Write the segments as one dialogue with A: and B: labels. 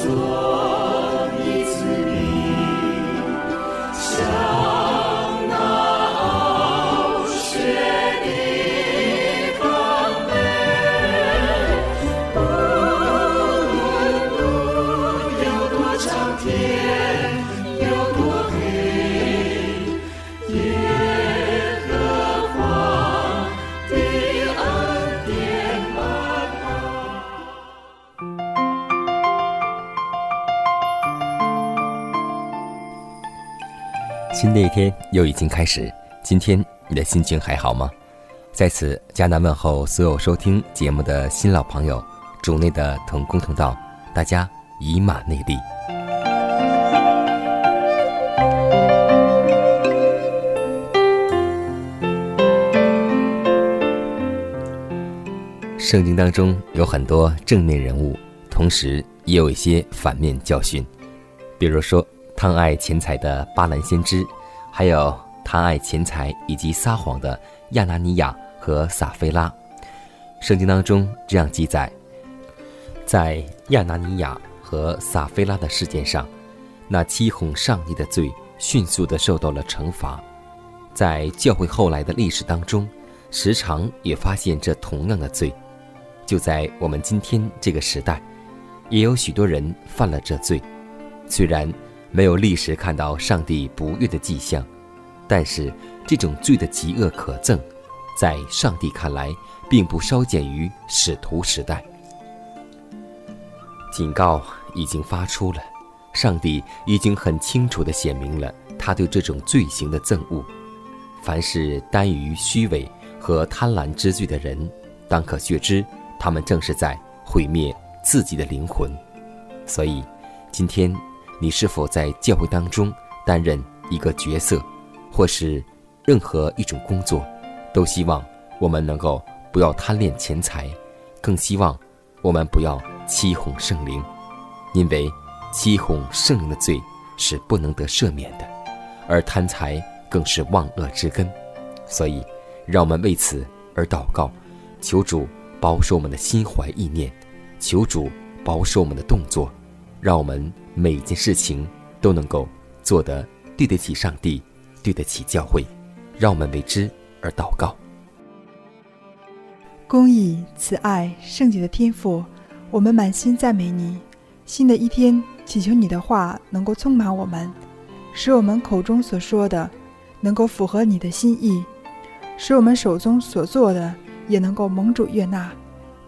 A: 新天又已经开始，今天你的心情还好吗？在此，迦南问候所有收听节目的新老朋友，主内的同工同道，大家以马内利。圣经当中有很多正面人物，同时也有一些反面教训，比如说。贪爱钱财的巴兰先知，还有贪爱钱财以及撒谎的亚拿尼亚和撒菲拉。圣经当中这样记载：在亚拿尼亚和撒菲拉的事件上，那欺哄上帝的罪迅速地受到了惩罚。在教会后来的历史当中，时常也发现这同样的罪。就在我们今天这个时代，也有许多人犯了这罪，虽然。没有历史看到上帝不悦的迹象，但是这种罪的极恶可憎，在上帝看来并不稍减于使徒时代。警告已经发出了，上帝已经很清楚地显明了他对这种罪行的憎恶。凡是耽于虚伪和贪婪之罪的人，当可确知，他们正是在毁灭自己的灵魂。所以，今天。你是否在教会当中担任一个角色，或是任何一种工作，都希望我们能够不要贪恋钱财，更希望我们不要欺哄圣灵，因为欺哄圣灵的罪是不能得赦免的，而贪财更是万恶之根。所以，让我们为此而祷告，求主保守我们的心怀意念，求主保守我们的动作，让我们。每一件事情都能够做得对得起上帝，对得起教会，让我们为之而祷告。
B: 公义、慈爱、圣洁的天赋，我们满心赞美你。新的一天，祈求你的话能够充满我们，使我们口中所说的能够符合你的心意，使我们手中所做的也能够蒙主悦纳。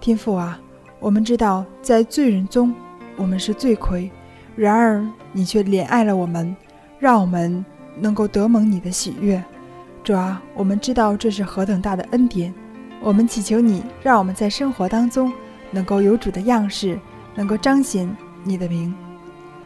B: 天父啊，我们知道在罪人中，我们是罪魁。然而，你却怜爱了我们，让我们能够得蒙你的喜悦。主啊，我们知道这是何等大的恩典。我们祈求你，让我们在生活当中能够有主的样式，能够彰显你的名，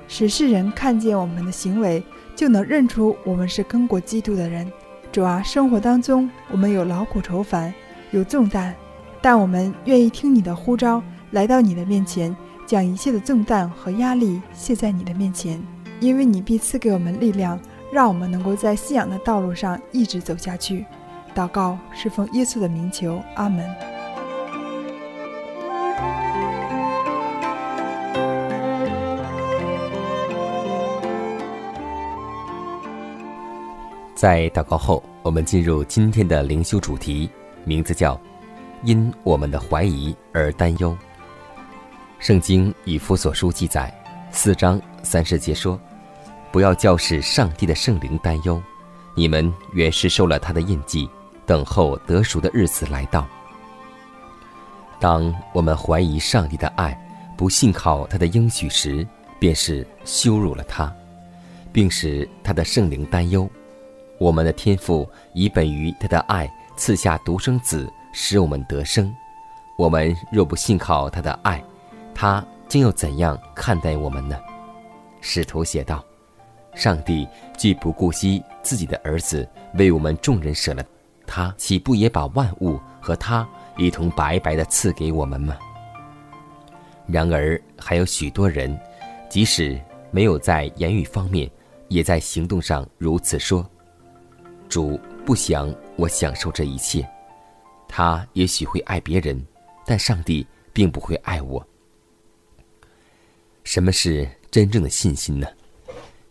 B: 使世人看见我们的行为，就能认出我们是跟过基督的人。主啊，生活当中我们有劳苦愁烦，有重担，但我们愿意听你的呼召，来到你的面前。将一切的重担和压力卸在你的面前，因为你必赐给我们力量，让我们能够在信仰的道路上一直走下去。祷告是奉耶稣的名求，阿门。
A: 在祷告后，我们进入今天的灵修主题，名字叫“因我们的怀疑而担忧”。圣经以弗所书记载，四章三十节说：“不要叫使上帝的圣灵担忧，你们原是受了他的印记，等候得赎的日子来到。”当我们怀疑上帝的爱，不信靠他的应许时，便是羞辱了他，并使他的圣灵担忧。我们的天赋以本于他的爱赐下独生子，使我们得生。我们若不信靠他的爱，他将又怎样看待我们呢？使徒写道：“上帝既不顾惜自己的儿子，为我们众人舍了他，岂不也把万物和他一同白白的赐给我们吗？”然而，还有许多人，即使没有在言语方面，也在行动上如此说：“主不想我享受这一切。”他也许会爱别人，但上帝并不会爱我。什么是真正的信心呢？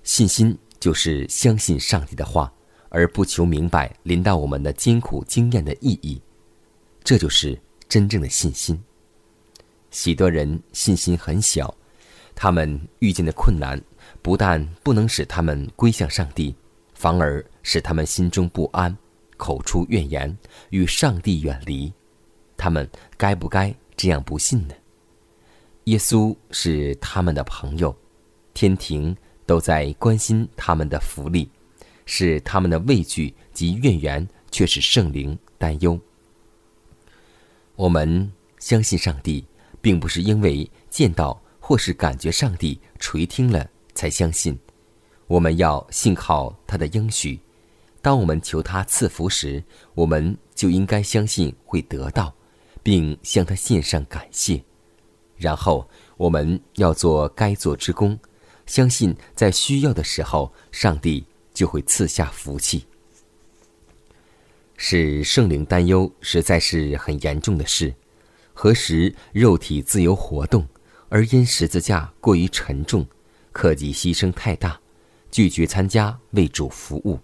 A: 信心就是相信上帝的话，而不求明白临到我们的艰苦经验的意义。这就是真正的信心。许多人信心很小，他们遇见的困难不但不能使他们归向上帝，反而使他们心中不安，口出怨言，与上帝远离。他们该不该这样不信呢？耶稣是他们的朋友，天庭都在关心他们的福利，是他们的畏惧及怨言，却使圣灵担忧。我们相信上帝。并不是因为见到或是感觉上帝垂听了才相信，我们要信靠他的应许。当我们求他赐福时，我们就应该相信会得到，并向他献上感谢。然后我们要做该做之功，相信在需要的时候，上帝就会赐下福气。使圣灵担忧，实在是很严重的事。何时肉体自由活动，而因十字架过于沉重，克己牺牲太大，拒绝参加为主服务，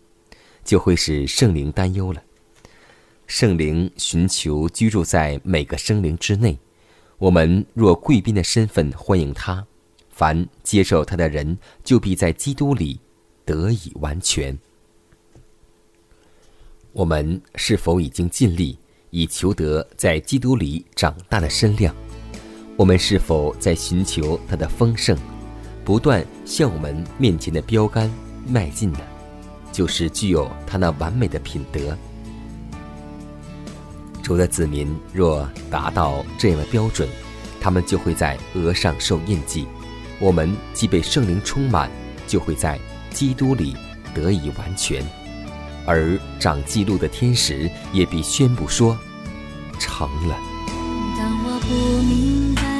A: 就会使圣灵担忧了。圣灵寻求居住在每个生灵之内，我们若贵宾的身份欢迎他，凡接受他的人，就必在基督里得以完全。我们是否已经尽力？以求得在基督里长大的身量，我们是否在寻求他的丰盛，不断向我们面前的标杆迈进呢？就是具有他那完美的品德。主的子民若达到这样的标准，他们就会在额上受印记。我们既被圣灵充满，就会在基督里得以完全。而长记录的天使也必宣布说：“成了。”
C: 当我不明白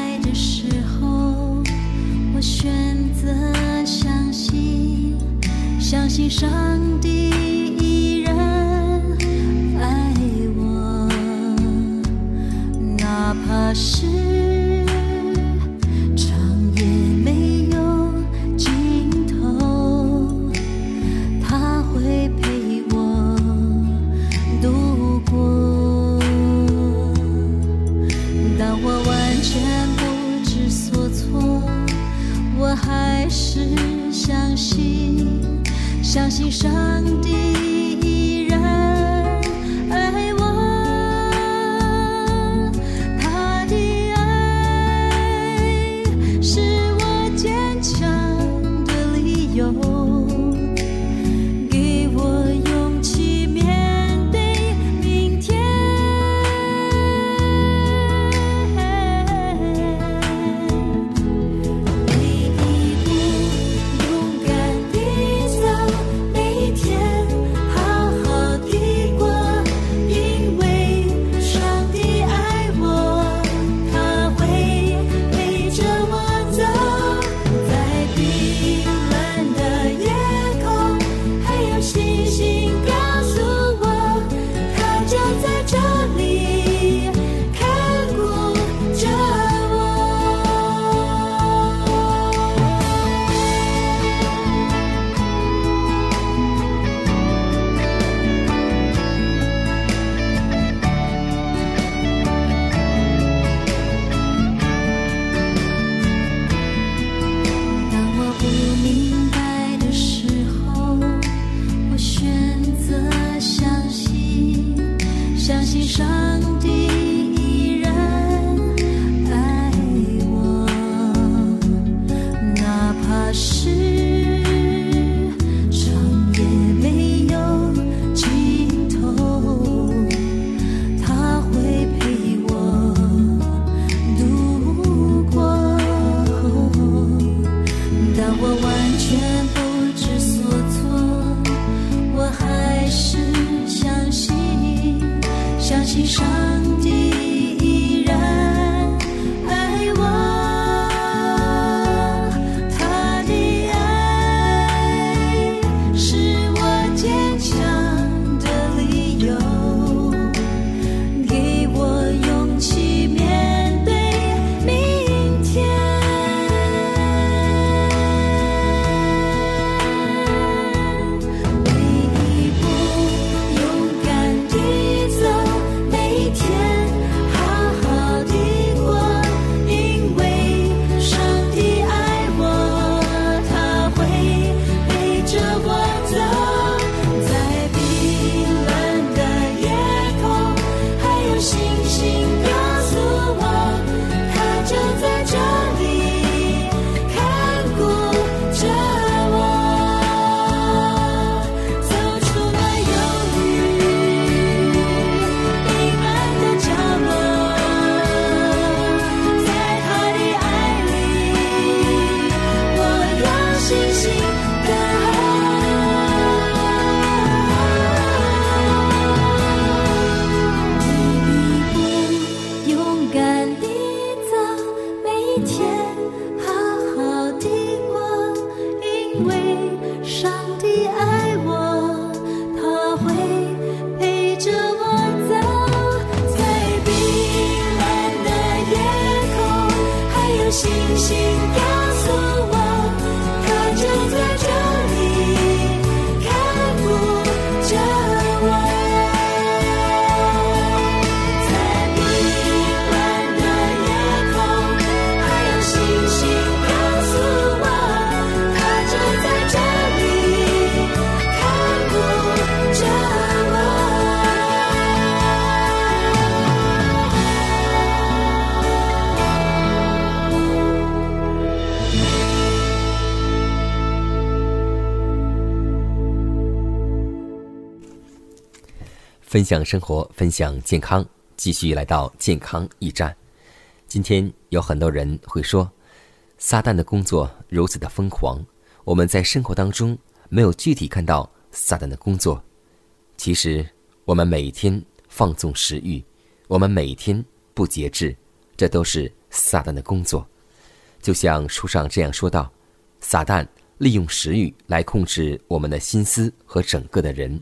A: 分享生活，分享健康，继续来到健康驿站。今天有很多人会说，撒旦的工作如此的疯狂，我们在生活当中没有具体看到撒旦的工作。其实，我们每天放纵食欲，我们每天不节制，这都是撒旦的工作。就像书上这样说道：撒旦利用食欲来控制我们的心思和整个的人。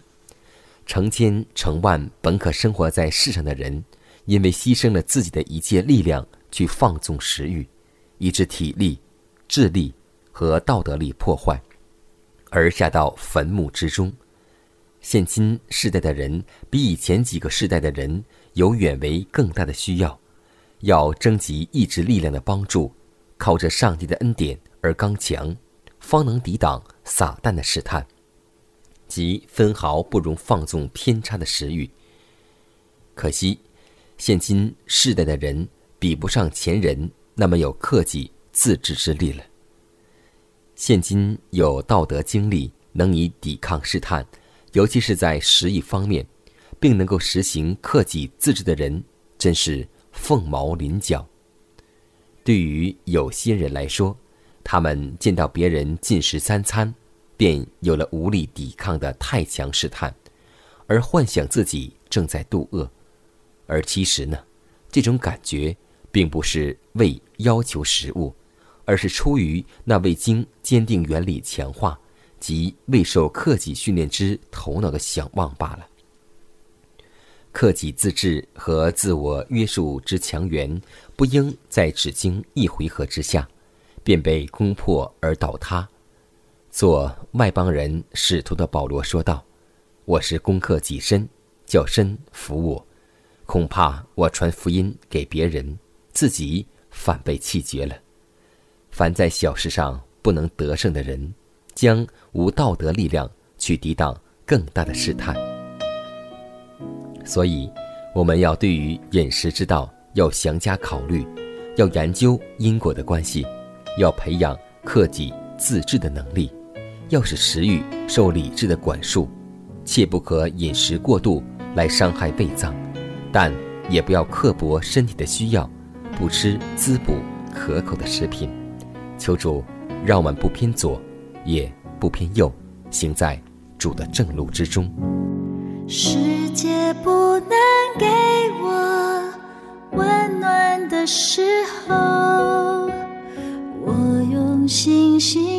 A: 成千成万本可生活在世上的人，因为牺牲了自己的一切力量去放纵食欲，以致体力、智力和道德力破坏，而下到坟墓之中。现今世代的人比以前几个世代的人有远为更大的需要，要征集意志力量的帮助，靠着上帝的恩典而刚强，方能抵挡撒旦的试探。即分毫不容放纵偏差的食欲。可惜，现今世代的人比不上前人那么有克己自制之力了。现今有道德经历能以抵抗试探，尤其是在食欲方面，并能够实行克己自制的人，真是凤毛麟角。对于有些人来说，他们见到别人进食三餐。便有了无力抵抗的太强试探，而幻想自己正在度饿，而其实呢，这种感觉并不是为要求食物，而是出于那未经坚定原理强化及未受克己训练之头脑的想望罢了。克己自制和自我约束之强援，不应在只经一回合之下，便被攻破而倒塌。做外邦人使徒的保罗说道：“我是攻克己身，叫身服我。恐怕我传福音给别人，自己反被气绝了。凡在小事上不能得胜的人，将无道德力量去抵挡更大的试探。所以，我们要对于饮食之道要详加考虑，要研究因果的关系，要培养克己自制的能力。”要使食欲受理智的管束，切不可饮食过度来伤害胃脏，但也不要刻薄身体的需要，不吃滋补可口的食品。求主让我们不偏左，也不偏右，行在主的正路之中。
C: 世界不能给我温暖的时候，我用星星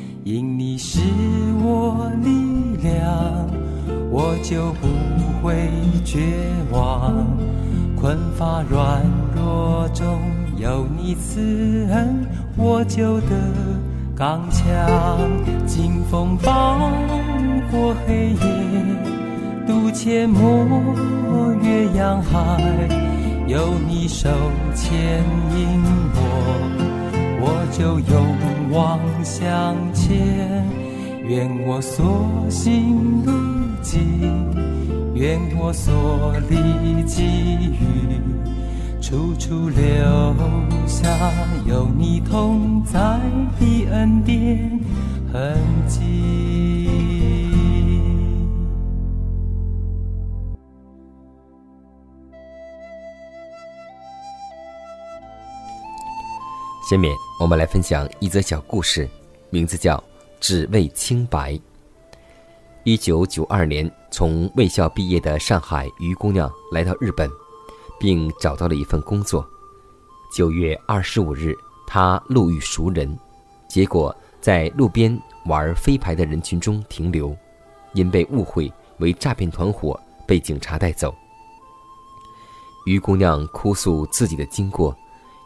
D: 因你是我力量，我就不会绝望。困乏软弱中有你慈恩，我就得刚强。经风暴过黑夜，渡阡陌越洋海，有你手牵引我。我就勇往向前，愿我所行路径，愿我所立给予，处处留下有你同在的恩典痕迹。
A: 下面我们来分享一则小故事，名字叫《只为清白》。一九九二年，从卫校毕业的上海于姑娘来到日本，并找到了一份工作。九月二十五日，她路遇熟人，结果在路边玩飞牌的人群中停留，因被误会为诈骗团伙，被警察带走。于姑娘哭诉自己的经过，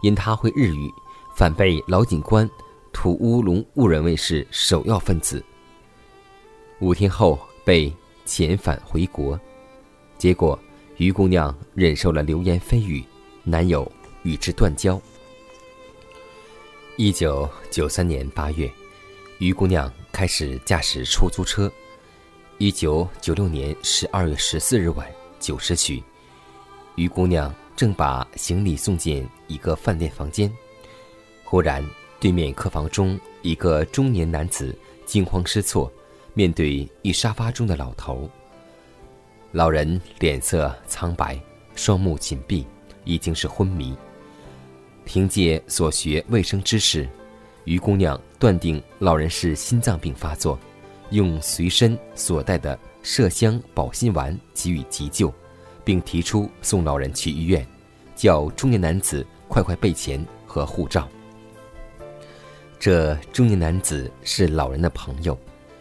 A: 因她会日语。反被老警官土乌龙误认为是首要分子。五天后被遣返回国，结果于姑娘忍受了流言蜚语，男友与之断交。一九九三年八月，于姑娘开始驾驶出租车。一九九六年十二月十四日晚九时许，于姑娘正把行李送进一个饭店房间。忽然，对面客房中一个中年男子惊慌失措，面对一沙发中的老头。老人脸色苍白，双目紧闭，已经是昏迷。凭借所学卫生知识，于姑娘断定老人是心脏病发作，用随身所带的麝香保心丸给予急救，并提出送老人去医院，叫中年男子快快备钱和护照。这中年男子是老人的朋友，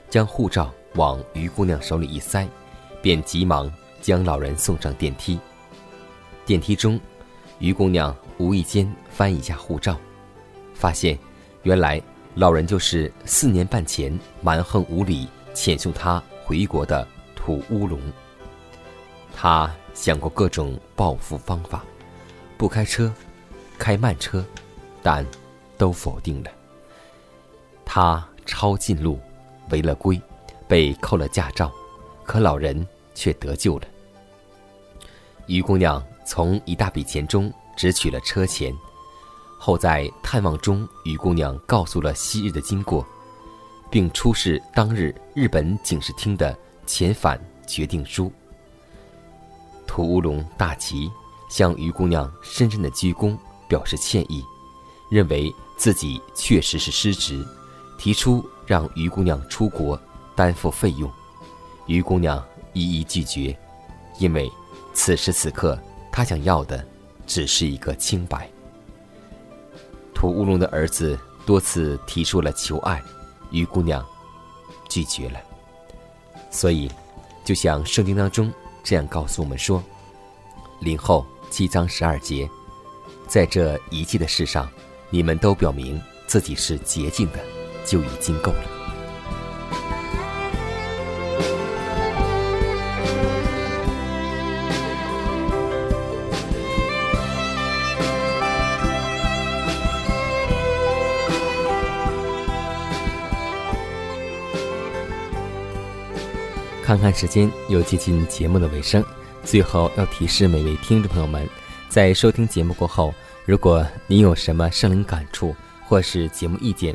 A: 将护照往于姑娘手里一塞，便急忙将老人送上电梯。电梯中，于姑娘无意间翻一下护照，发现原来老人就是四年半前蛮横无理遣送她回国的土乌龙。她想过各种报复方法，不开车，开慢车，但都否定了。他抄近路，违了规，被扣了驾照，可老人却得救了。于姑娘从一大笔钱中只取了车钱，后在探望中，于姑娘告诉了昔日的经过，并出示当日日本警视厅的遣返决定书。土乌龙大吉，向于姑娘深深的鞠躬，表示歉意，认为自己确实是失职，提出让于姑娘出国担负费用，于姑娘一一拒绝，因为。此时此刻，她想要的只是一个清白。土乌龙的儿子多次提出了求爱，于姑娘拒绝了。所以，就像圣经当中这样告诉我们说：“林后七章十二节，在这一切的事上，你们都表明自己是洁净的，就已经够了。”看看时间，又接近节目的尾声。最后要提示每位听众朋友们，在收听节目过后，如果您有什么生灵感触或是节目意见，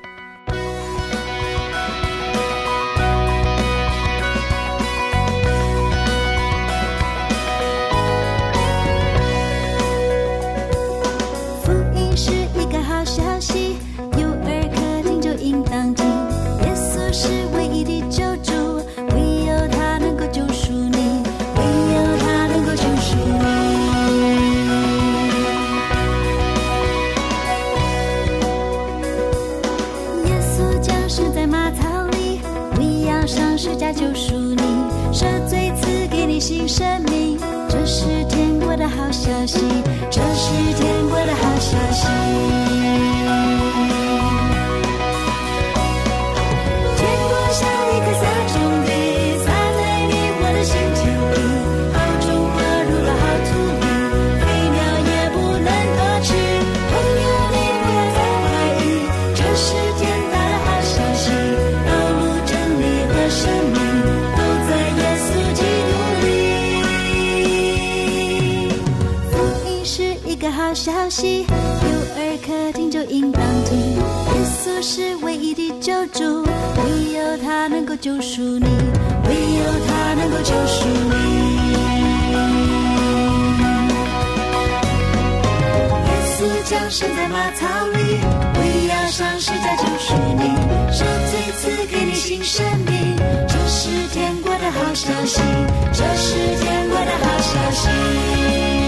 C: 新生命。这是天国的好消息，唯有他能够救赎你，唯有他能够救赎你。耶稣降生在马槽里，为要上十架救赎你，赦罪赐给你新生命。这是天国的好消息，这是天国的好消息。